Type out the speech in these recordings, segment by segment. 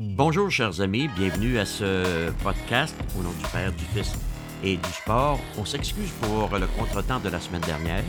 Bonjour chers amis, bienvenue à ce podcast au nom du Père, du Fils et du Sport. On s'excuse pour le contretemps de la semaine dernière.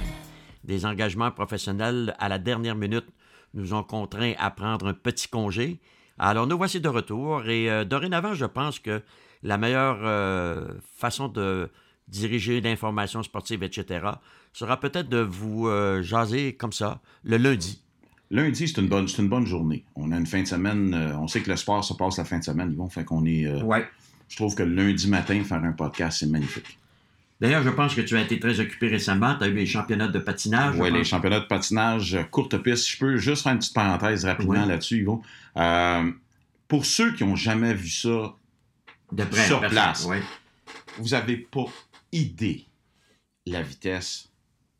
Des engagements professionnels à la dernière minute nous ont contraints à prendre un petit congé. Alors nous voici de retour et euh, dorénavant je pense que la meilleure euh, façon de diriger l'information sportive, etc., sera peut-être de vous euh, jaser comme ça le lundi. Lundi, c'est une, bonne, c'est une bonne journée. On a une fin de semaine. euh, on sait que le sport se passe la fin de semaine, Yvon. Fait qu'on est. Ouais. Je trouve que le lundi matin, faire un podcast, c'est magnifique. D'ailleurs, je pense que tu as été très occupé récemment. Tu as eu les championnats de patinage. Ouais, les championnats de patinage, courte piste. Je peux juste faire une petite parenthèse rapidement Ouais. là-dessus, Yvon. Euh, pour ceux qui n'ont jamais vu ça, de près, sur personne. place. Ouais. vous n'avez pas idée la vitesse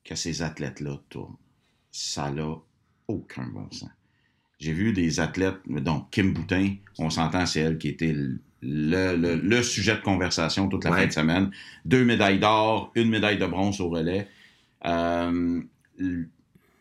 que ces athlètes-là tournent. Ça n'a aucun bon sens. J'ai vu des athlètes, donc Kim Boutin, on s'entend, c'est elle qui était le, le- le sujet de conversation toute la Ouais. fin de semaine. Deux médailles d'or, une médaille de bronze au relais. Euh,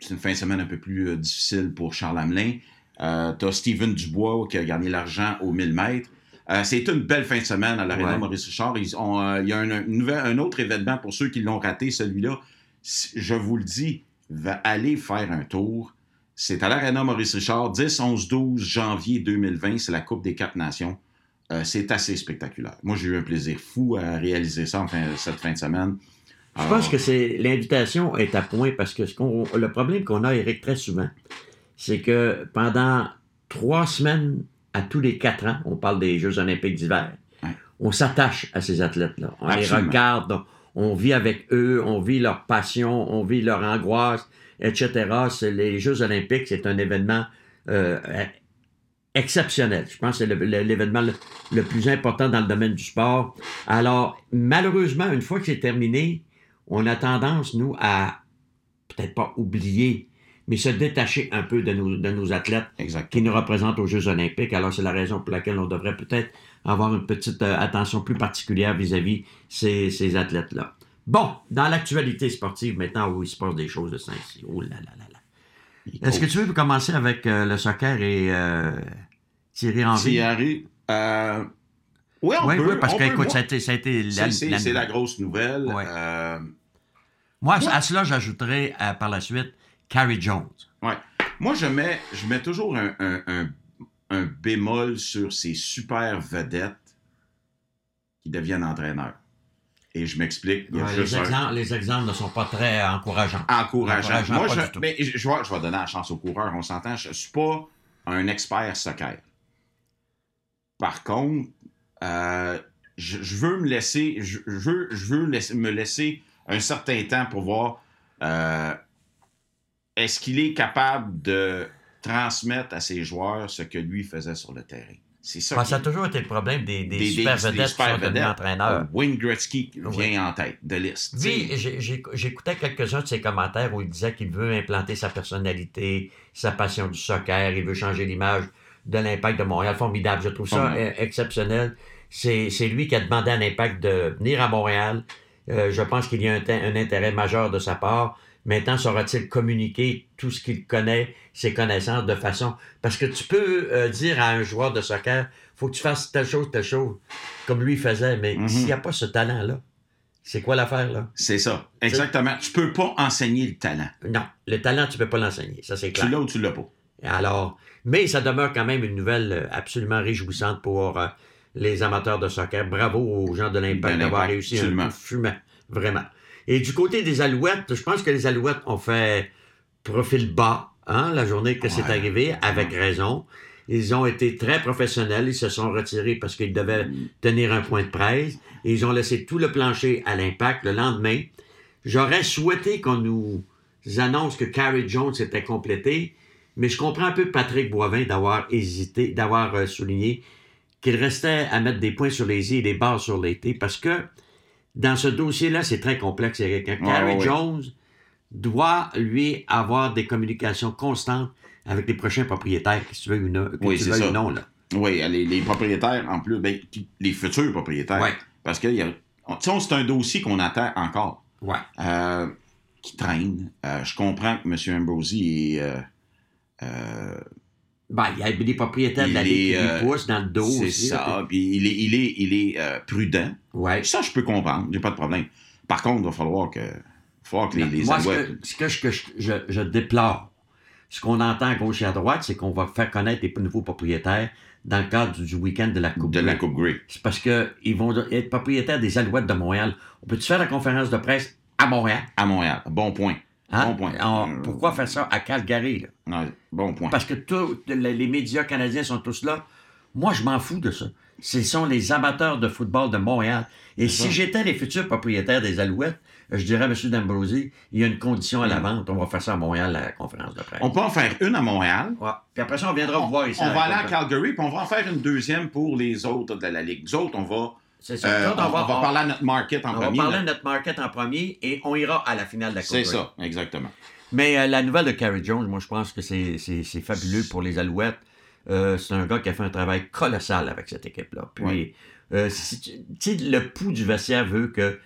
c'est une fin de semaine un peu plus euh, difficile pour Charles Hamelin. Euh, tu as Steven Dubois qui a gagné l'argent aux 1000 mètres. Euh, c'est une belle fin de semaine à l'Arena Ouais. Maurice Richard. Ils ont, euh, il y a un, un nouvel- un autre événement pour ceux qui l'ont raté, celui-là. Je vous le dis, va aller faire un tour. C'est à l'Arena Maurice Richard, 10, 11, 12 janvier 2020. C'est la Coupe des quatre nations. Euh, c'est assez spectaculaire. Moi, j'ai eu un plaisir fou à réaliser ça en fin- cette fin de semaine. Je pense que c'est l'invitation est à point parce que ce qu'on- le problème qu'on a, Eric, très souvent, c'est que pendant trois semaines à tous les quatre ans, on parle des Jeux olympiques d'hiver, Ouais. on s'attache à ces athlètes-là. On Absolument. les regarde, on vit avec eux, on vit leur passion, on vit leur angoisse, etc. C'est les Jeux olympiques, c'est un événement euh, exceptionnel. Je pense que c'est le- l'événement le, le plus important dans le domaine du sport. Alors, malheureusement, une fois que c'est terminé, on a tendance, nous, à peut-être pas oublier, mais se détacher un peu de nos, de nos athlètes qui nous représentent aux Jeux olympiques. Alors, c'est la raison pour laquelle on devrait peut-être avoir une petite euh, attention plus particulière vis-à-vis ces, ces athlètes-là. Bon, dans l'actualité sportive, maintenant, où il se passe des choses de Saint-Cyr. Oh là là là là. Est-ce que tu veux commencer avec euh, le soccer et euh, Thierry Henry? Thierry, euh, oui, on Oui, peut. oui, parce on que, peut, écoute, moi, ça a été, ça a été la, la- grosse nouvelle. Ouais. Moi, à cela, j'ajouterais par la suite Carrie Jones. Moi, je mets, je mets toujours un, un- un- un bémol sur ces super vedettes qui deviennent entraîneurs. Et je m'explique. Ouais, les, exemples, les exemples ne sont pas très encourageants. encourageant. Encourageant, Moi, je, mais je, je vais, je vais donner la chance aux coureurs, on s'entend. Je ne suis pas un expert soccer. Par contre, euh, je, je veux me laisser, je, je veux, je veux laisser- me laisser un certain temps pour voir euh, est-ce qu'il est capable de transmettre à ses joueurs ce que lui faisait sur le terrain? C'est ça. Qui- ça a toujours été le problème des, des, des- super vedettes des super qui sont vedettes. entraîneurs. Wayne Gretzky vient en tête de liste. Oui, j'écoutais quelques-uns de ses commentaires où il disait qu'il veut implanter sa personnalité, sa passion du soccer, il veut changer l'image de l'Impact de Montréal. Formidable, je trouve ça euh, exceptionnel. C'est lui qui a demandé à l'Impact de venir à Montréal. Euh, je pense qu'il y a un intérêt majeur de sa part. Maintenant, saura-t-il communiquer tout ce qu'il connaît, ses connaissances de façon... Parce que tu peux euh, dire à un joueur de soccer, faut que tu fasses telle chose, telle chose, comme lui faisait, mais Mhm. s'il n'y a pas ce talent-là, c'est quoi l'affaire, là? C'est ça. Exactement. Tu peux pas enseigner le talent. Non, le talent, tu peux pas l'enseigner, ça c'est Tu clair. l'as ou tu l'as pas. Alors, mais ça demeure quand même une nouvelle euh, absolument réjouissante pour euh, les amateurs de soccer. Bravo aux gens de l'Impact d'avoir réussi un absolument. coup fumant, vraiment. Et du côté des Alouettes, je pense que les Alouettes ont fait profil bas hein, la journée que c'est arrivé, avec raison. Ils ont été très professionnels, ils se sont retirés parce qu'ils devaient tenir un point de presse. Et ils ont laissé tout le plancher à l'impact le lendemain. J'aurais souhaité qu'on nous annonce que Carrie Jones était complété, mais je comprends un peu Patrick Boivin d'avoir hésité, d'avoir euh, souligné qu'il restait à mettre des points sur les i et des barres sur les t, parce que dans ce dossier-là, c'est très complexe, Eric. hein. Ouais, Carrie ouais. Jones doit, lui, avoir des communications constantes avec les prochains propriétaires, que tu veux ou non, Oui, tu ou non. Là. Oui, les, les propriétaires, en plus, ben, les futurs propriétaires. Ouais. Parce que c'est un dossier qu'on attend encore. Ouais. euh, qui traîne. Euh, je comprends que M. Ambrosi est. euh, euh, Ben, il y a des propriétaires de la Ligue qui lui euh, poussent dans le dos c'est ça. Puis il est, il est, il est euh, prudent. Ouais. Ça, je peux comprendre. J'ai pas de problème. Par contre, il va falloir que, falloir que les, les Moi, ce Alouettes- que, ce que je, déplore, ce qu'on entend à gauche et à droite, c'est qu'on va faire connaître les nouveaux propriétaires dans le cadre du, week-end de la Coupe. de la Grey. Coupe Grey. C'est parce qu'ils vont être propriétaires des Alouettes de Montréal. On peut-tu faire la conférence de presse à Montréal? À Montréal. Bon point. Hein? Bon point. On- Euh, pourquoi faire ça à Calgary? là? Ouais, bon point. Parce que tous les médias canadiens sont tous là. Moi, je m'en fous de ça. Ce sont les amateurs de football de Montréal. Et si j'étais les futurs propriétaires des Alouettes, je dirais à M. D'Ambrosi, il y a une condition à la vente. On va faire ça à Montréal, à la conférence de presse. On peut en faire une à Montréal. Ouais. Puis après ça, on viendra vous voir ici. on va aller à. Calgary, puis on va en faire une deuxième pour les autres de la Ligue. Nous autres, on va, C'est ça. euh, on, va, on parler à notre market en on va premier. parler là. de notre market en premier et on ira à la finale de la Coupe C'est ça, exactement. Mais euh, la nouvelle de Carrie Jones, moi, je pense que c'est c'est- c'est fabuleux pour les Alouettes. Euh, c'est un gars qui a fait un travail colossal avec cette équipe-là. Puis, Ouais. le pouls du vestiaire veut que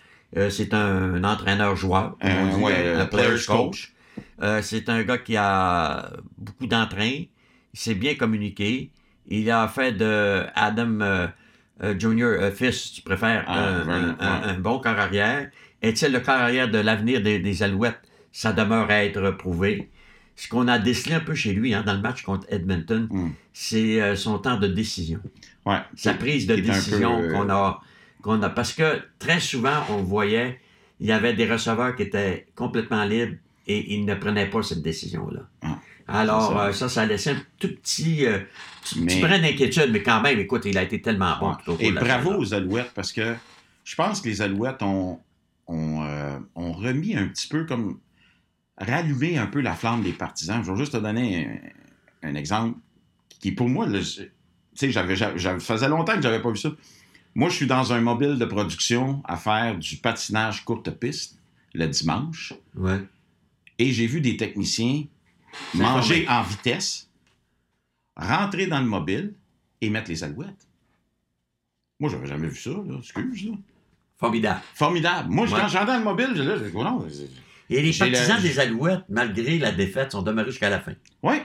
c'est un, un entraîneur-joueur, comme on dit, ouais, un, player's player's coach. C'est un gars qui a beaucoup d'entrain, il sait bien communiquer. Il a fait de Adam Junior euh, Fils, si tu préfères, Ah, un, Vernon, un- un- ouais. un bon corps arrière. Est-il le corps arrière de l'avenir des, des Alouettes? Ça demeure à être prouvé. Ce qu'on a décelé un peu chez lui hein, dans le match contre Edmonton, Mm. c'est euh, son temps de décision. Ouais. Sa prise de décision euh, qu'on a, qu'on a. Parce que très souvent, on voyait, il y avait des receveurs qui étaient complètement libres et ils ne prenaient pas cette décision-là. Ah, Alors, c'est ça. euh, ça, ça laissait un tout petit, euh, petit, petit Mais- brin d'inquiétude, mais quand même, écoute, il a été tellement bon. Ouais. Et bravo aux Alouettes parce que je pense que les Alouettes ont, ont, euh, ont remis un petit peu comme rallumé un peu la flamme des partisans. Je vais juste te donner un, un exemple qui, pour moi, le- tu sais, j'avais, j'avais, faisait longtemps que j'avais pas vu ça. Moi, je suis dans un mobile de production à faire du patinage courte piste le dimanche Ouais. et j'ai vu des techniciens manger en vitesse, rentrer dans le mobile et mettre les alouettes. Moi, j'avais jamais vu ça, là. Excuse, là. Formidable. Formidable. Moi, Ouais. quand j'entends dans le mobile, là, je dis, oh non, Et les partisans la- des Alouettes, malgré la défaite, sont demeurés jusqu'à la fin. ouais,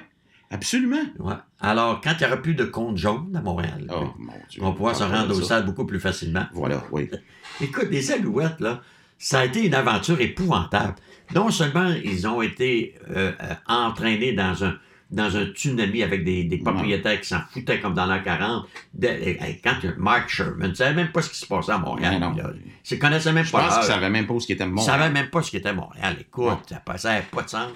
absolument. Ouais. Alors, quand il n'y aura plus de compte jaune à Montréal, Oh, mon Dieu. on pouvoir se rendre au stade beaucoup plus facilement. Voilà, oui. Écoute, les Alouettes, là, ça a été une aventure épouvantable. Non seulement ils ont été euh, euh, entraînés dans un, dans un tsunami avec des, des propriétaires qui s'en foutaient comme dans l'an 40. De- quand Mark Sherman ne savait même pas ce qui se passait à Montréal. Non. Il ne connaissait même Je pas pense l'heure. qu'ils ne savaient même pas ce qui était Il mon. ne savait même pas ce qu'était Montréal. Écoute, Ouais. ça passait pas de sens.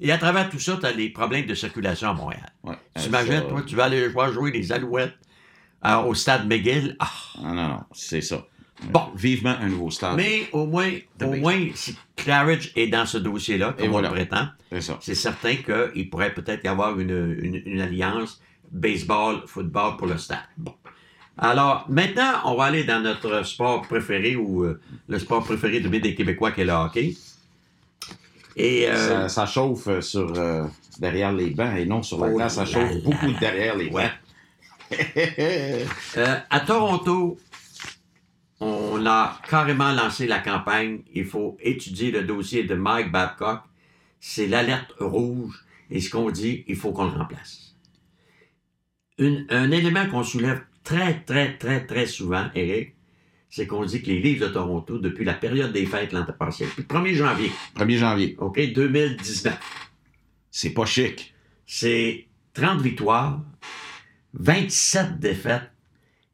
Et à travers tout ça, tu as des problèmes de circulation à Montréal. Ouais. Tu Euh, imagines, ça- toi, tu vas aller voir jouer les Alouettes euh, au stade McGill. Ah, Non, non, non, c'est ça. Bon. Vivement un nouveau stade. Mais au moins, au baseball. moins, si Claridge est dans ce dossier-là, comme Et on voilà. le prétend, C'est certain qu'il pourrait peut-être y avoir une, une- une alliance baseball, football pour le stade. Bon. Alors, maintenant, on va aller dans notre sport préféré ou euh, le sport préféré de bien des Québécois qui est le hockey. Et euh, Ça, ça chauffe euh, sur, euh, derrière les bancs et non sur la Oh glace. Ça chauffe beaucoup derrière les Ouais. bancs. Euh, à Toronto, on a carrément lancé la campagne. Il faut étudier le dossier de Mike Babcock. C'est l'alerte rouge. Et ce qu'on dit, il faut qu'on le remplace. Une- un élément qu'on soulève très, très, très, très souvent, Eric, c'est qu'on dit que les livres de Toronto, depuis la période des fêtes l'an passé, depuis le 1er janvier, 1er janvier. OK, 2019, C'est pas chic. c'est 30 victoires, 27 défaites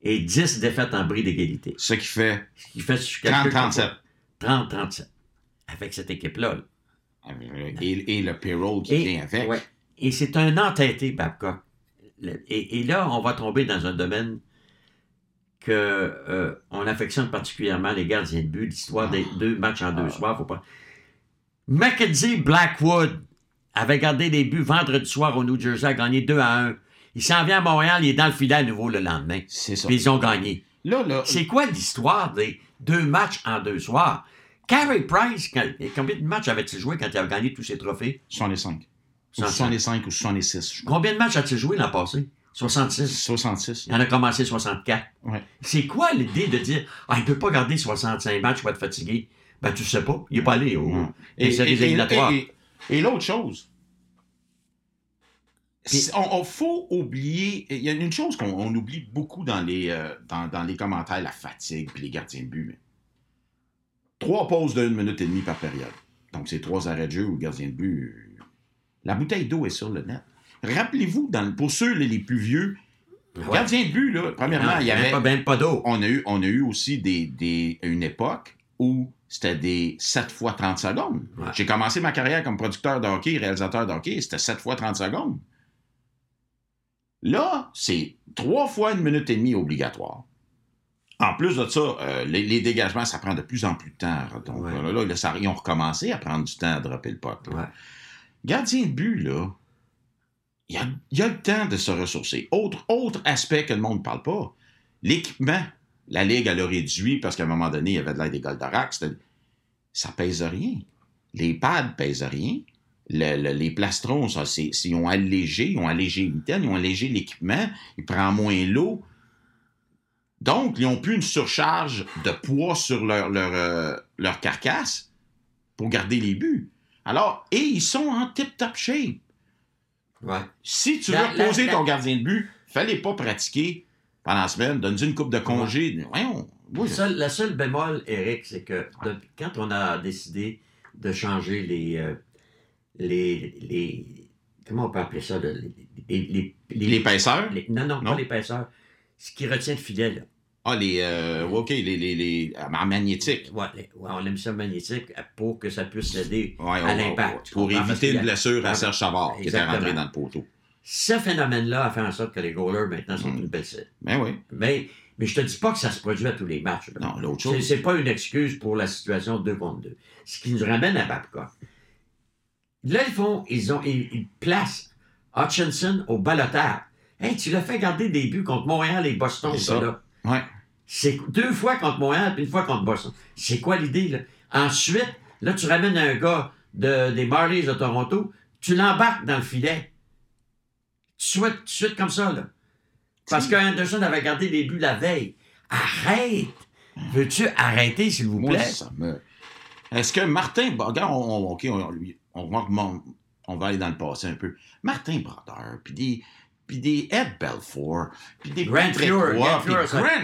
et 10 défaites en bris d'égalité. Ce qui fait Ce qui fait je calcule 30-37. 30-37. Avec cette équipe-là. là. Et, et le payroll qui Et, vient avec. ouais. Et c'est un entêté, Babcock. Et, et là, on va tomber dans un domaine que euh, on affectionne particulièrement les gardiens de but, l'histoire des deux matchs en deux Ah. soirs. Faut pas... Mackenzie Blackwood avait gardé des buts vendredi soir au New Jersey, a gagné 2 à 1. Il s'en vient à Montréal, il est dans le filet à nouveau le lendemain. C'est ça. Puis ils ont gagné. Là, là, C'est quoi l'histoire des deux matchs en deux soirs? Carey Price, quand- combien de matchs avait-il joué quand il avait gagné tous ses trophées? 65. Ou 65. 65 ou 66. je crois. Combien de matchs a-t-il joué l'an passé? 66. 66. Il en a commencé 64. Ouais. C'est quoi l'idée de dire Ah, il ne peut pas garder 65 matchs, il va être fatigué? Ben, tu sais pas. Il n'est pas allé au. Ouais. et l'autre chose, Puis- c'est- on, on faut oublier. Il y a une chose qu'on on oublie beaucoup dans les, euh, dans, dans les commentaires, la fatigue puis les gardiens de but. mais Trois pauses de une minute et demie par période. Donc, c'est trois arrêts de jeu ou le gardien de but. euh, La bouteille d'eau est sur le net. Rappelez-vous, dans, pour ceux les, les plus vieux, Ouais. gardien de but, là, premièrement, Non, il y avait Pas, ben pas d'eau. on a eu, on a eu aussi des, des- une époque où c'était des 7 fois 30 secondes. Ouais. J'ai commencé ma carrière comme producteur de hockey, réalisateur de hockey, c'était 7 fois 30 secondes. Là, c'est 3 fois une minute et demie obligatoire. En plus de ça, euh, les, les dégagements, ça prend de plus en plus de temps. Donc, Ouais. là, là, ça- ils ont recommencé à prendre du temps à dropper le. Ouais. Gardien de but, là, il y a, il y a le temps de se ressourcer. Autre, autre aspect que le monde ne parle pas, l'équipement. La Ligue, elle a réduit parce qu'à un moment donné, il y avait de l'aide des Goldorak. Ça pèse rien. Les pads pèsent rien. Le- le- les plastrons, ça, c'est, ils ont allégé, ils ont allégé mitaines, ils ont allégé l'équipement, ils prennent moins l'eau. Donc, ils n'ont plus une surcharge de poids sur leur, leur, euh, leur carcasse pour garder les buts. Alors, et ils sont en tip-top shape. Ouais. Si tu La- veux la- reposer la- ton gardien de but, fallait pas pratiquer pendant la semaine, donne-lui une coupe de congé. Voyons. Oui, Le seul- la seule bémol, Eric, c'est que quand on a décidé de changer les. euh, les, les- comment on peut appeler ça? là, les, les, les- L'épaisseur? non, non, Non. pas l'épaisseur. Ce qui retient le filet, là. Ah, les. euh, OK, les. les, les en magnétique. Ouais, les- ouais, on aime ça magnétique pour que ça puisse aider Ouais, à l'impact. ouais, Pour éviter une blessure à Ah, Serge Savard qui était rentré dans le poteau. Ce phénomène-là a fait en sorte que les goalers, maintenant, sont Mm. une belle. Ben oui. Mais, mais je te dis pas que ça se produit à tous les matchs. là. Non, l'autre C'est, chose. c'est pas une excuse pour la situation 2 contre 2. Ce qui nous ramène à Babcock. Là, ils font, ils ont, ils, ils placent Hutchinson au balotage. Hey, tu l'as fait garder des buts contre Montréal et Boston, C'est ça, là. Ouais. C'est deux fois contre Montréal puis une fois contre Boston. C'est quoi l'idée, là? Ensuite, là, tu ramènes un gars de, des Marlies de Toronto, tu l'embarques dans le filet. Tout de suite comme ça, là. Parce que Anderson avait gardé des buts la veille. Arrête! Veux-tu arrêter, s'il vous Moi, plaît? ça me. Est-ce que Martin. bon, Regarde, on, on, lui- on, va on va aller dans le passé un peu. Martin Brodeur, puis des. Puis des Ed Belfort, puis des Grant Fuhr, Grant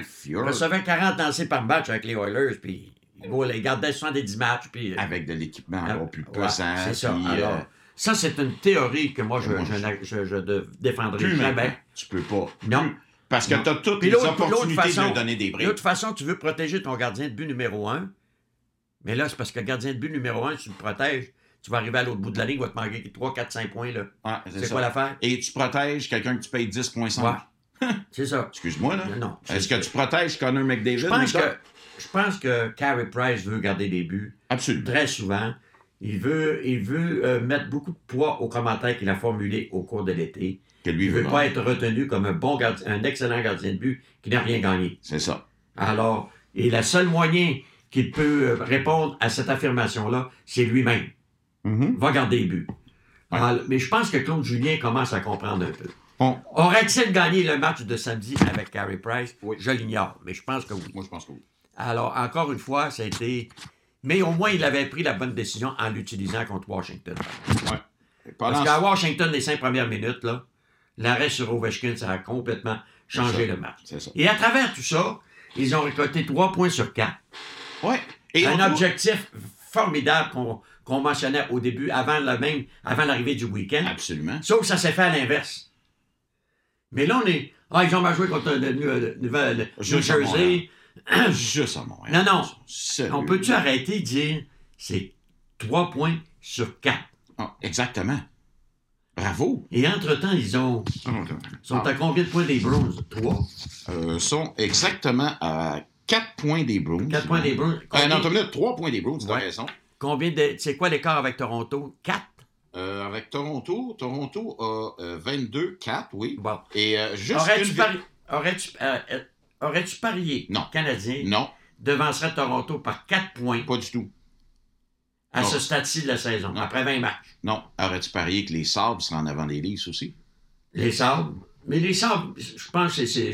Fuhr, recevait 40 lancés par match avec les Oilers, puis il gardait 70 matchs, puis... euh, avec de l'équipement encore plus Ouais, pesant. c'est ça. puis, Alors, euh, ça, c'est une théorie que moi, je, moi, je, je- je de- défendrai plus maintenant. jamais. Tu peux pas. Non. Plus. Parce que tu as toutes Puis les opportunités de façon- donner des De briques. toute façon, tu veux protéger ton gardien de but numéro un. Mais là, c'est parce que le gardien de but numéro un, tu le protèges. Tu vas arriver à l'autre bout de la ligne, il va te manquer 3, 4, 5 points. là. Ouais, c'est quoi l'affaire? Et tu protèges quelqu'un que tu payes 10,5. Ouais. C'est ça. Excuse-moi, là. Non, non. Est-ce que tu protèges Connor McDavid? Je pense que, je pense que Carey Price veut garder des buts Absolument. très souvent. Il veut, il veut euh, mettre beaucoup de poids aux commentaires qu'il a formulés au cours de l'été. Que lui Il ne veut pas être retenu comme un bon gardien, un excellent gardien de but qui n'a rien gagné. C'est ça. Alors, et le seul moyen qu'il peut euh, répondre à cette affirmation-là, c'est lui-même. Mhm. Va garder les buts. Ouais. Alors, mais je pense que Claude Julien commence à comprendre un peu. Aurait-il gagné le match de samedi avec Carey Price? Oui. Je l'ignore, mais je pense que oui. moi, je pense que oui. Alors, encore une fois, ça a été... Mais au moins, il avait pris la bonne décision en l'utilisant contre Washington. Ouais. Pendant Parce qu'à Washington, les cinq premières minutes, là, l'arrêt sur Ovechkin, ça a complètement changé le match. Et à travers tout ça, ils ont récolté trois points sur quatre. Ouais. Et un objectif formidable qu'on qu'on mentionnait au début, avant le même, avant l'arrivée du week-end. Absolument. Sauf que ça s'est fait à l'inverse. Mais là, on est. Ah, ils ont mal joué contre le, le- le- New à Jersey. Juste à Montréal. Non, non. On peut-tu arrêter de dire c'est trois points sur quatre? Ah, exactement. Bravo. Et entre-temps, ils ont. sont à combien de points des Bruins? Trois? Euh, sont exactement à 4 points des Bruins. Quatre points des Bruins. Euh, non, t'as minute, 3 points des Bruins, tu as Ouais. raison. Combien de. C'est quoi l'écart avec Toronto? Quatre? Euh, avec Toronto, Toronto a euh, 22-4, oui. Bon. Et euh, juste Aurais-tu une- pari... aurais-tu, euh, parié Non. Canadien Non, devancerait Toronto par 4 points? Pas du tout. à Non. ce stade-ci de la saison, Non. après 20 matchs? Non. Aurais-tu parié que les Sabres seraient en avant des Leafs aussi? Les Sabres, Mais les Sabres, je pense que c'est.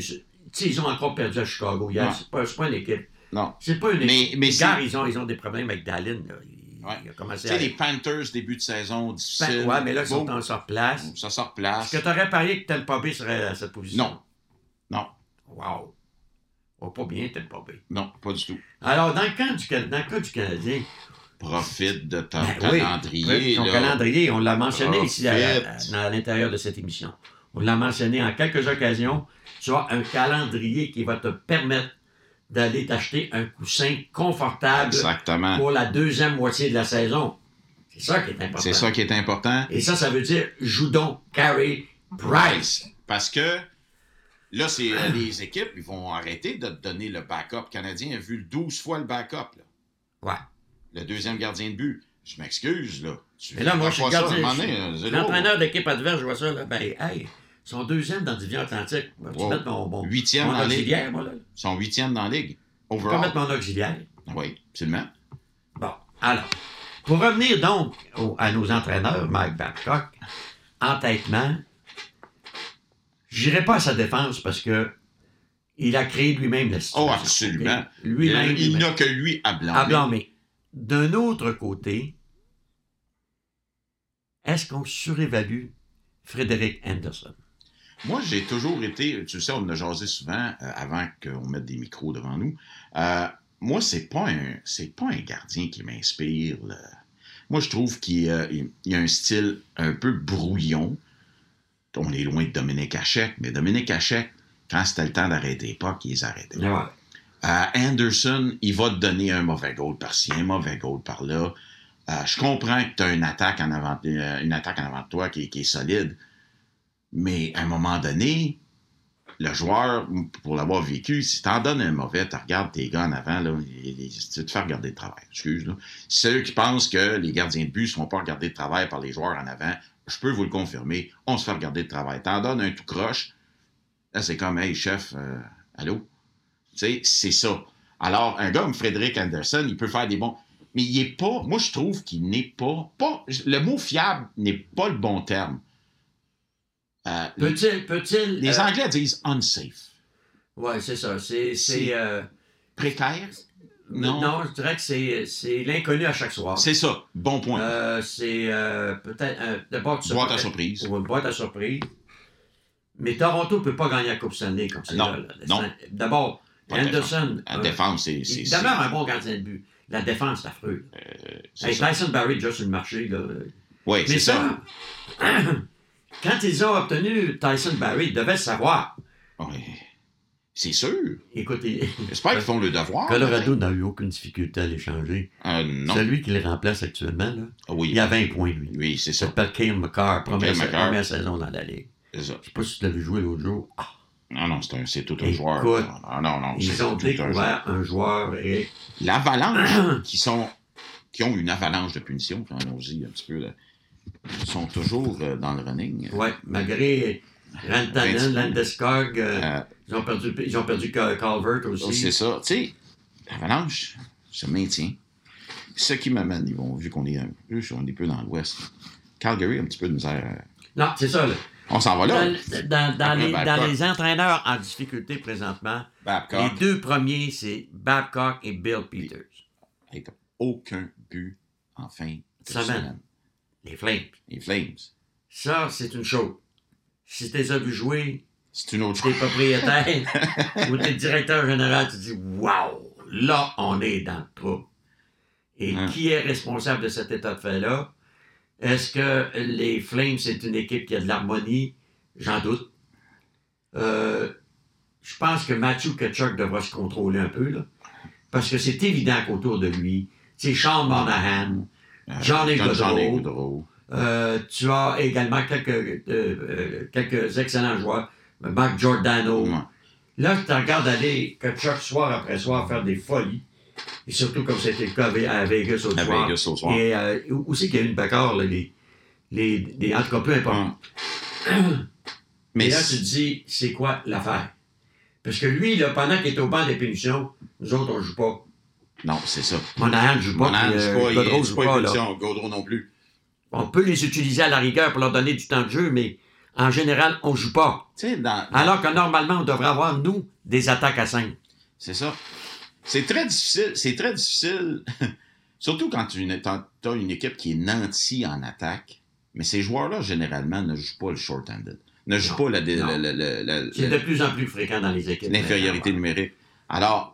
ils ont encore perdu à Chicago hier. C'est pas, une équipe. Non. C'est pas une Mais- équipe. mais gars, ils ont, ils ont des problèmes avec Dallin. là. Il, Ouais. il a commencé Tu à. sais, les Panthers, début de saison, difficile. Ouais, mais là, ils sont en sur place. Ça sort place. Est-ce que tu aurais parié que Tel serait à cette position? Non. Non. Wow. Oh, pas bien, Tel. Non, pas du tout. Alors, dans le, cas du, dans le cas du Canadien, Profite de ton Ben oui, calendrier. Là. calendrier, on l'a mentionné ici à, à l'intérieur de cette émission. On l'a mentionné en quelques occasions. Tu as un calendrier qui va te permettre d'aller t'acheter un coussin confortable Exactement. pour la deuxième moitié de la saison. C'est ça qui est important. C'est ça qui est important. Et ça, ça veut dire joue donc Carey Price. Parce que là, c'est euh, les équipes, ils vont arrêter de te donner le backup. Le Canadien a vu le 12 fois le backup. là. Ouais. Le deuxième gardien de but. Je m'excuse, là. Tu Mais là, moi, je suis gardien. euh, l'entraîneur d'équipe adverse, je vois ça. Là, ben, hey, sont deuxième dans la division Atlantique. Wow. mettre mon, mon, Huitième mon dans la ligue. auxiliaire, moi, là? Ils sont huitièmes dans la ligue. Je peux Overall. mettre mon auxiliaire. Oui, absolument. Bon, alors, pour revenir donc au- à nos entraîneurs, Mike Babcock, entêtement, j'irai pas à sa défense parce que il a créé lui-même la situation. Oh, absolument. Lui-même. il il n'a que lui à blâmer. À blâmer. D'un autre côté, est-ce qu'on surévalue Frédéric Anderson? Moi, j'ai toujours été, tu sais, on a jasé souvent euh, avant qu'on mette des micros devant nous. Euh, moi, c'est pas un, c'est pas un gardien qui m'inspire. Moi, je trouve qu'il euh, il- il a un style un peu brouillon. On est loin de Dominique Hachek, mais Dominique Hachek, quand c'était le temps d'arrêter pucks, il les arrêtait. Ouais. Euh, Anderson, il va te donner un mauvais goal par-ci, un mauvais goal par-là. Je comprends que tu as une attaque en avant, une attaque en avant de toi qui est solide, mais à un moment donné, le joueur, pour l'avoir vécu, si tu en donnes un mauvais, tu regardes tes gars en avant, là, et- tu te fais regarder de travail. Excuse, là. Ceux qui pensent que les gardiens de but ne seront pas regardés de travail par les joueurs en avant, je peux vous le confirmer, on se fait regarder de travail. T'en donnes un tout croche, là, c'est comme, hey, chef, euh, allô? Tu sais, c'est ça. Alors, un gars comme Frédéric Anderson, il peut faire des bons. Mais il est pas. Moi, je trouve qu'il n'est pas. Le mot fiable n'est pas le bon terme. Euh, Peut-il, peut-il. les euh, Anglais disent unsafe. Ouais, c'est ça. C'est. c'est, euh, Précaire? non. Non. je dirais que c'est, c'est l'inconnu à chaque soir. C'est ça. Bon point. Euh, c'est euh, peut-être. euh, d'abord, tu sais, Boîte à surprise. Ou une boîte à surprise. Mais Toronto ne peut pas gagner la Coupe Stanley comme c'est Non, là. là. non. D'abord, Pas Anderson. La défense, c'est. demeure un bon gardien de but. La défense, c'est affreux. Hey, ça. Tyson Barry, déjà sur le marché. Là. Oui, Mais c'est ça. ça, quand ils ont obtenu Tyson Barry, ils devaient le savoir. Ouais. C'est sûr. Écoutez, J'espère qu'ils font le devoir. Colorado n'a eu aucune difficulté à l'échanger. Euh, non. Celui qui les remplace actuellement, là, Ah oui. il a 20 points, lui. Oui, c'est Il ça. s'appelle Kale McCarr, première, sa- première saison dans la Ligue. C'est ça. Je sais pas si tu l'avais joué l'autre jour. Ah, Non, non, c'est un- c'est tout un Écoute, joueur. Non, non, c'est ils ont tout un joueur. découvert un joueur et L'avalanche, qui sont qui ont une avalanche de punitions, allons-y un petit peu, là, sont toujours euh, dans le running. ouais, malgré Rantanen, Landeskog, euh, Euh, ils ont perdu, ils ont perdu Cal- Calvert aussi. c'est ça. Tu sais, l'avalanche se maintient. Ce qui m'amène, ils vont, vu qu'on est un peu, on est peu dans l'ouest. Calgary a un petit peu de misère. euh. Non, c'est ça. Là. On s'en va là. Dans, dans- les, Babcock. dans les entraîneurs en difficulté présentement, Babcock, les deux premiers, c'est Babcock et Bill Peters. avec aucun but en fin de Semaine. semaine. Les Flames. Les Flames. Ça, c'est une chose. Si tu les as vus jouer, C'est une autre t'es chose. propriétaire ou t'es directeur général, tu dis Waouh, là, on est dans le trou. Et Hein? qui est responsable de cet état de fait-là? Est-ce que les Flames, c'est une équipe qui a de l'harmonie? J'en doute. Euh, je pense que Matthew Ketchuk devra se contrôler un peu, là. Parce que c'est évident qu'autour de lui, c'est Sean Monahan, Euh, Gaudreau. Gaudreau. euh, tu as également quelques, euh, quelques excellents joueurs. Mark Giordano. Ouais. Là, tu regardes aller Kachuk soir après soir faire des folies. Et surtout comme c'était le cas à Vegas au À soir. Vegas au soir. Et euh, c'est qu'il y a eu une bagarre, les, les, les, en tout cas, peu importe. Mais Et là, tu te dis, c'est quoi l'affaire? Parce que lui, là, pendant qu'il est au banc des punitions, nous autres, on joue pas. Non, c'est ça. Monahan joue pas, Monahan, c'est euh, pas, c'est joue pas non plus. On peut les utiliser à la rigueur pour leur donner du temps de jeu, mais en général, on joue pas. Dans- Alors que normalement, on devrait avoir, nous, des attaques à 5. C'est ça. C'est très difficile. C'est très difficile. Surtout quand tu as une équipe qui est nantie en attaque. Mais ces joueurs-là, généralement, ne jouent pas le short-handed. Ne jouent Non. pas la, la- la- la- la- C'est de plus en plus fréquent dans les équipes. l'infériorité numérique. Alors,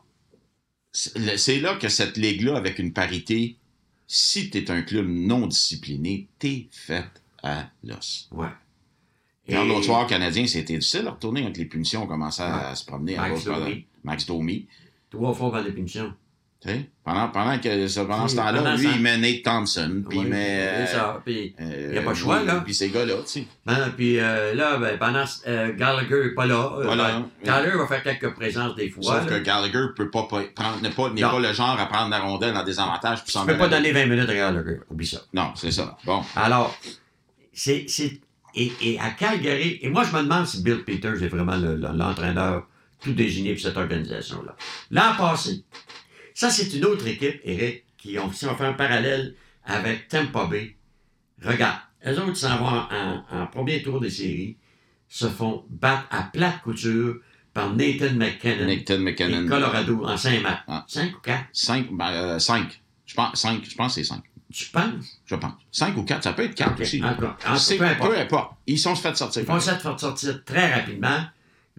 c'est là que cette ligue-là, avec une parité, si tu es un club non discipliné, t'es fait à l'os. Ouais. Quand Et- l'autre soir canadien, c'était difficile à retourner avec les punitions, on commençait à Ouais. se promener à Max par- Domi. Max Domi. Trois fois par les punitions. Pendant, pendant, que, pendant ce temps-là, lui, ça- il met Nate Thompson, puis il met. ça. Puis, euh, Il a pas le choix, oui, là. Puis ces gars-là, tu sais. hein, puis euh, là, ben, pendant euh, Gallagher n'est pas là. euh, Voilà. ben, Gallagher va faire quelques présences des fois. Sauf là. que Gallagher peut pas, prendre, n'est pas, n'est pas le genre à prendre la rondelle en désavantage puis Tu s'en peux pas donner 20 minutes à Gallagher. Oublie ça. Non, c'est ça. Bon. Alors, c'est. c'est- Et, et à Calgary, et moi je me demande si Bill Peters est vraiment le- le- l'entraîneur tout désigné pour cette organisation-là. L'an passé, ça c'est une autre équipe, Eric, qui ont, si on fait un parallèle avec Tampa Bay, regarde, eux autres s'en vont en, en- premier tour des séries, se font battre à plate couture par Nathan McKinnon Nathan et McKinnon. Colorado en 5 matchs. Ah. 5 ou 4, 5. Ben, euh, cinq. Je pense, cinq. Je pense que c'est 5. tu penses? Je pense. 5 ou 4. Ça peut être 4 Ok, aussi. en tout cas, en tout C'est- cas, peu importe. peu importe. Ils sont fait sortir. Ils vont se faire sortir très rapidement.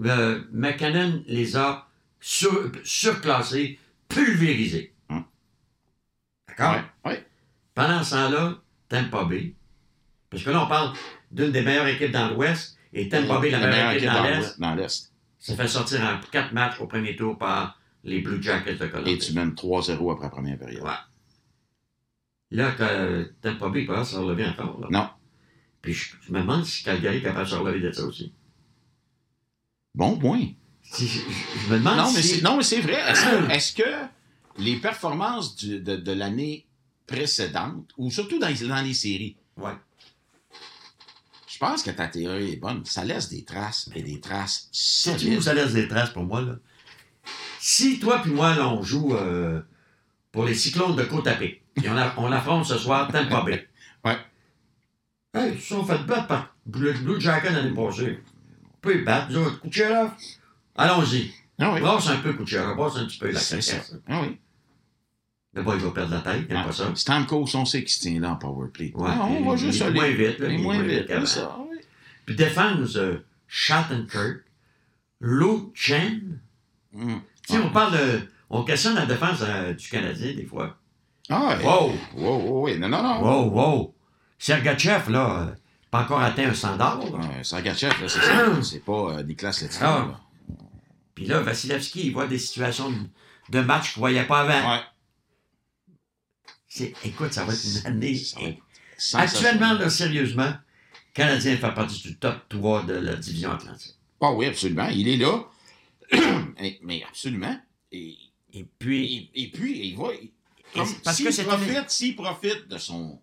Euh, McKinnon les a sur- surclassés, pulvérisés. Hum. D'accord? Ouais. Pendant ce temps-là, Tampa Bay, parce que là, on parle d'une des meilleures équipes dans l'Ouest, et Tampa Bay, la La meilleure équipe dans Dans l'Est. se fait sortir en quatre matchs au premier tour par les Blue Jackets de Et Columbus. tu mènes 3-0 après la première période. Ouais. Là, que Tampa Bay peut pas se relever encore. là. Non. Puis je, je me demande si Calgary est capable de se relever de ça aussi. Bon point. Je, je me demande Non, mais si... c'est, non, mais c'est vrai. Est-ce que, est-ce que les performances du- de, de l'année précédente, ou surtout dans, les- dans les séries, Ouais. je pense que ta théorie est bonne. Ça laisse des traces, et des traces où ça laisse des traces pour moi, là? Si toi puis moi, là, on joue euh, pour les Cyclones de Côte-à-Pic, et on, a- on affronte ce soir Tampa Bay. Ouais. Hey, ils se sont fait battre par le Blue Jacket l'année passée. On peut les battre, nous autres. Allons-y. Ah oui. Brasse un peu Kucherov, brasse un petit peu la C'est ça. carcasse. Ah oui. Mais bon, il va perdre la tête, il n'aime pas ça. Stamkos, on sait qu'il se tient là en powerplay. Ouais, Ah, on va juste il est aller. moins vite, là, Il est moins vite. vite c'est ça, oui. Puis défense, euh, Shattenkirk, Lou Chen. Hum. Tu sais, on parle de. On questionne la défense euh, du Canadien, des fois. Ah. Wow! Wow, wow, oui. Non, non, non. Wow, wow! Sergachev, là, euh, pas encore atteint un standard. Sergachev, là, c'est ça. C'est pas euh, Ah. là. Puis là, Vasilevski, il voit des situations de, match qu'il ne voyait pas avant. Ouais. C'est- Écoute, ça va être une année. Ça. Actuellement, là, sérieusement, le Canadien fait partie du top 3 de la division Atlantique. Ah oui, absolument. Il est là. Mais absolument. Et, Et puis, et, et puis, il va. comme- parce s'il que profite, s'il profite de son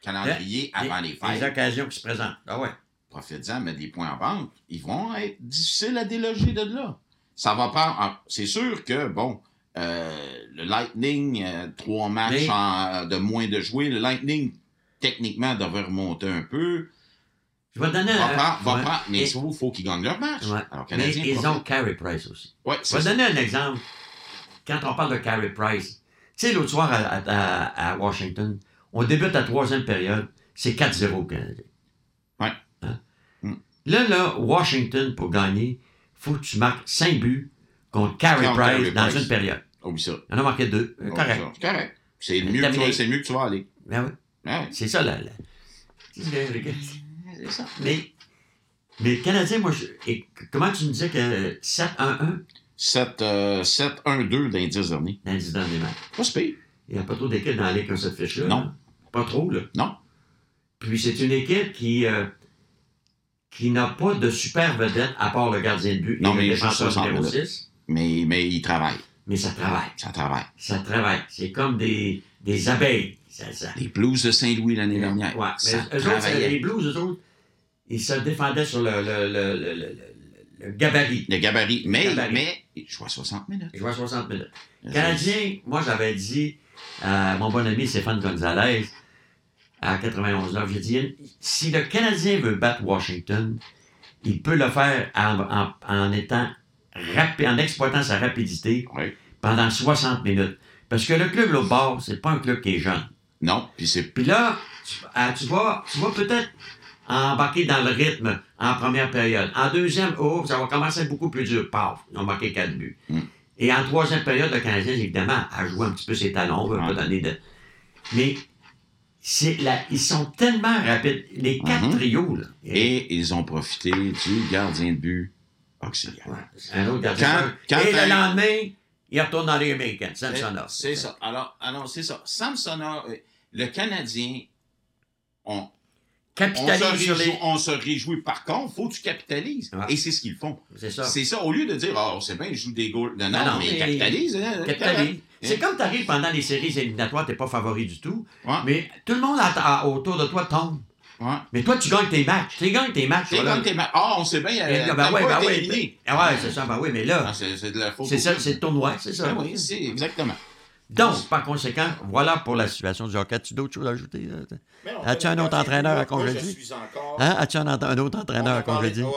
calendrier avant les les fêtes, occasions qui se présentent. Ah ouais. profite-en, met des points en banque, ils vont être difficiles à déloger de là. Ça va ah, C'est sûr que, bon, euh, le Lightning, euh, trois matchs Mais- en- de moins de jouer, le Lightning, techniquement, devrait remonter un peu. Je vais te donner Va un. prendre, va ouais. prendre, mais Et- il faut, qu'ils gagnent leur match. Ouais. Alors, Mais ils ont. Carey Price aussi. Ouais, Je vais te donner un exemple. Quand on parle de Carey Price, tu sais, l'autre soir à, à- à Washington, on débute la troisième période, c'est 4-0 au Canadien. Ouais. Hein? Mm. Là, là, Washington, pour gagner, faut que tu marques 5 buts contre Carey Price Carey dans Price. une période. Oublie ça. Il en a marqué deux. Euh, Oublie correct. ça. C'est correct. C'est mieux, que tu vas- c'est le mieux que tu vas aller. Ben oui, Ouais, c'est ça, là. là. C'est c'est ça. Mais, mais le Canadien, moi, je- et comment tu me disais que 7-1-1 7, euh, 7-1-2 dans les 10 derniers. dans les 10 derniers matchs? Pas si pire. Il n'y a pas trop d'équipes dans la Ligue ont cette fiche-là. Non. Pas trop, là. Non. Puis c'est une équipe qui, euh, qui n'a pas de super vedette à part le gardien de but Non, et mais le il joue défenseur 60 numéro minutes. 6. Mais, mais il travaille. Mais ça travaille. Ça travaille. Ça travaille. C'est comme des, des abeilles. Ça, ça. Les Blues de Saint-Louis l'année dernière. Ouais. Ça Mais eux autres, les Blues, eux autres, ils se défendaient sur le, le, le, le, le- le gabarit. Le gabarit. Mais, gabarit. mais il joue à 60 minutes. Ils jouaient à 60 minutes. Canadien, moi, j'avais dit à mon bon ami Stéphane Gonzalez, à 91 heures. J'ai dit, si le Canadien veut battre Washington, il peut le faire en, en- en étant rapide, en exploitant sa rapidité Oui. pendant 60 minutes. Parce que le club, là, au bord, c'est pas un club qui est jeune. Non, puis c'est Puis là, tu, tu vas, tu vas peut-être embarquer dans le rythme en première période. En deuxième, oh, ça va commencer beaucoup plus dur. Paf, ils ont marqué quatre buts. Mm. Et en troisième période, le Canadien, évidemment, a joué un petit peu ses talons, on veut pas donner de... Mais la, ils sont tellement rapides. Les quatre trios, là. Et ils ont profité du gardien de but auxiliaire. Ouais, un autre gardien. Quand- quand Et le lendemain, il retourne dans les Américains. C'est- Samsonov. C'est ça. Alors, alors c'est ça. Samsonov, euh, le Canadien, on, on, se Capitalise réjouit, les... on se réjouit. Par contre, faut que tu capitalises. Et c'est ce qu'ils font. C'est ça. C'est ça. Au lieu de dire, oh, c'est bien, ils jouent des goals. Non, non, Non, non, mais, mais- capitalise. hein, Capitalise. C'est Hein? comme tu arrives pendant les séries éliminatoires, t'es pas favori du tout, Ouais. mais tout le monde autour de toi tombe. Ouais. Mais toi, tu gagnes tes matchs. Tu gagnes tes matchs. C'est voilà. comme tes ma- Ah, on sait bien, euh, t'as ben ouais, ben ouais. éliminé. Ah ouais, c'est ça, ben oui, mais là, Ah, c'est c'est de la faute. c'est ça, c'est le tournoi, c'est ça. Ben oui, c'est exactement. Donc, par conséquent, voilà pour la situation du hockey. As-tu d'autres choses à ajouter? non, As-tu un autre entraîneur à congédier? Je suis encore. Hein? As-tu un, un autre entraîneur à congédier?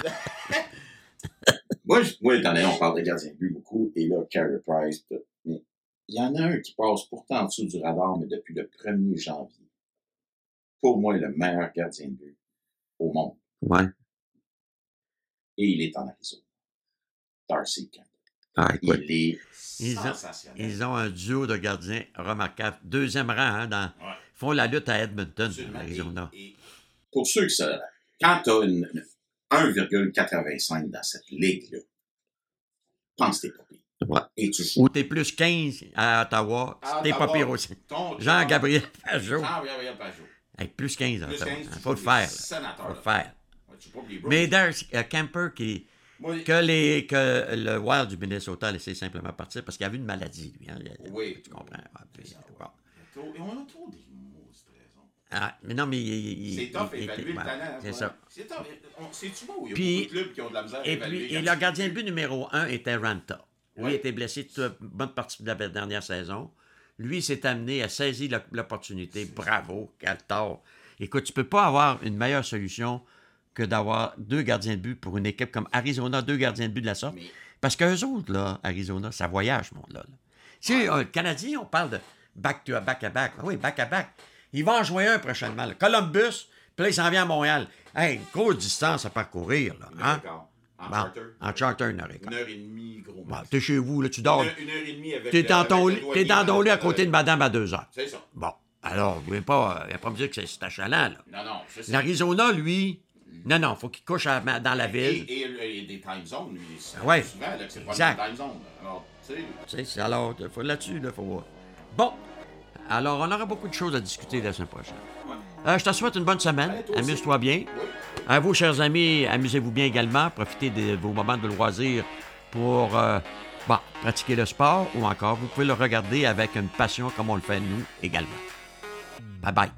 moi, je- moi, étant donné, on parle de gardien de but beaucoup, et là, Carey Price, tout. mais il y en a un qui passe pourtant en dessous du radar, mais depuis le 1er janvier. Pour moi, le meilleur gardien de but au monde. Ouais. Et il est en Arizona. Darcy Campbell. Ah, écoute. Il est Ils ont- sensationnel. Ils ont un duo de gardiens remarquable. Deuxième rang, hein, dans, Ouais. ils font la lutte à Edmonton, Absolument. en Arizona. Et- et pour ceux qui savent, quand tu as une, une 1,85 dans cette ligue-là, pense que t'es pas pire. Ouais. Et tu joues. Ou t'es plus 15 à Ottawa, t'es pas pire aussi. Jean-Gabriel Pajot. Jean-Gabriel Pajot. Hey, plus 15 à Plus Ottawa. 15, tu Faut le faire. là. Faut le faire. Mais Darcy euh, Kemper, qui, Que, les, que le Wild du Minnesota a laissé simplement partir parce qu'il avait une maladie, lui. hein. Il- Oui. Tu comprends? Puis, bon. trop- et on a trop des mots, c'est raison. Ah, mais non, mais il. C'est tough évaluer le ouais, talent. C'est ça. C'est tough. C'est-tu? Il y a Puis- beaucoup de clubs qui ont de la misère à Et, évaluer. puis, et le gardien de but numéro un était Ranta. Lui Ouais. était blessé toute une bonne partie de la dernière saison. Lui il s'est amené à saisir l'op- l'opportunité. Bravo, quel tort. Écoute, tu peux pas avoir une meilleure solution que d'avoir deux gardiens de but pour une équipe comme Arizona, deux gardiens de but de la sorte. Mais- Parce qu'eux autres, là, Arizona, ça voyage, monde-là. là. Tu sais, euh, le Canadien, on parle de back to back à back. Ah Oui, back à back. Il va en jouer un prochainement. là. Columbus, puis là, il s'en vient à Montréal. Hey, une grosse distance à parcourir, là. Hein? En Bon, charter. en charter, une heure et quart. Une heure et demie, gros. Bon, t'es chez vous, là, tu dors. Une heure, une heure et demie avec T'es dans ton, lit- t'es dans ton lit à côté de madame à deux heures. C'est ça. Bon, alors, vous pouvez pas, il pas me dire que c'est- c'est achalant, là. Non, non, c'est ça. L'Arizona, lui, non, non, faut qu'il couche à- dans la ville. Et, et, et des time zones, lui. Ouais. Souvent, là, que c'est pas Exact. time zone. Alors, tu sais. Alors, il faut là-dessus, là, faut voir. Bon, alors, on aura beaucoup de choses à discuter la semaine prochaine. Euh, je te souhaite une bonne semaine. Amuse-toi bien. Oui. À vous, chers amis, amusez-vous bien également. Profitez de vos moments de loisir pour euh, bon, pratiquer le sport ou encore, vous pouvez le regarder avec une passion comme on le fait nous également. Bye bye.